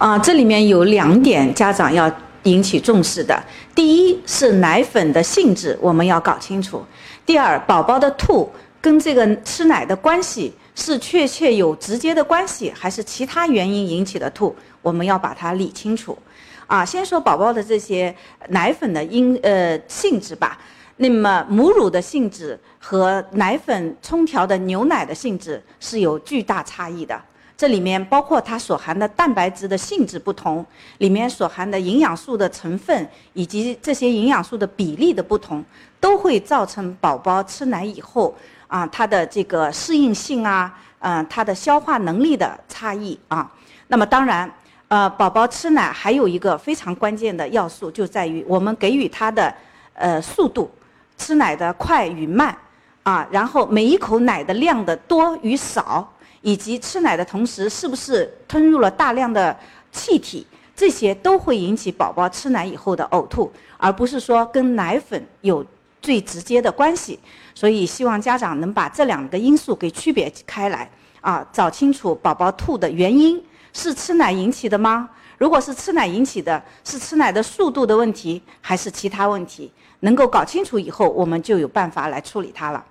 啊，这里面有两点家长要引起重视的。第一是奶粉的性质，我们要搞清楚；第二，宝宝的吐跟这个吃奶的关系是确切有直接的关系，还是其他原因引起的吐，我们要把它理清楚。啊，先说宝宝的这些奶粉的因呃性质吧。那么母乳的性质和奶粉冲调的牛奶的性质是有巨大差异的。这里面包括它所含的蛋白质的性质不同，里面所含的营养素的成分以及这些营养素的比例的不同，都会造成宝宝吃奶以后啊，它的这个适应性啊，嗯，它的消化能力的差异啊。那么当然，呃，宝宝吃奶还有一个非常关键的要素，就在于我们给予他的呃速度，吃奶的快与慢啊，然后每一口奶的量的多与少。以及吃奶的同时是不是吞入了大量的气体，这些都会引起宝宝吃奶以后的呕吐，而不是说跟奶粉有最直接的关系。所以希望家长能把这两个因素给区别开来，啊，找清楚宝宝吐的原因是吃奶引起的吗？如果是吃奶引起的，是吃奶的速度的问题，还是其他问题？能够搞清楚以后，我们就有办法来处理它了。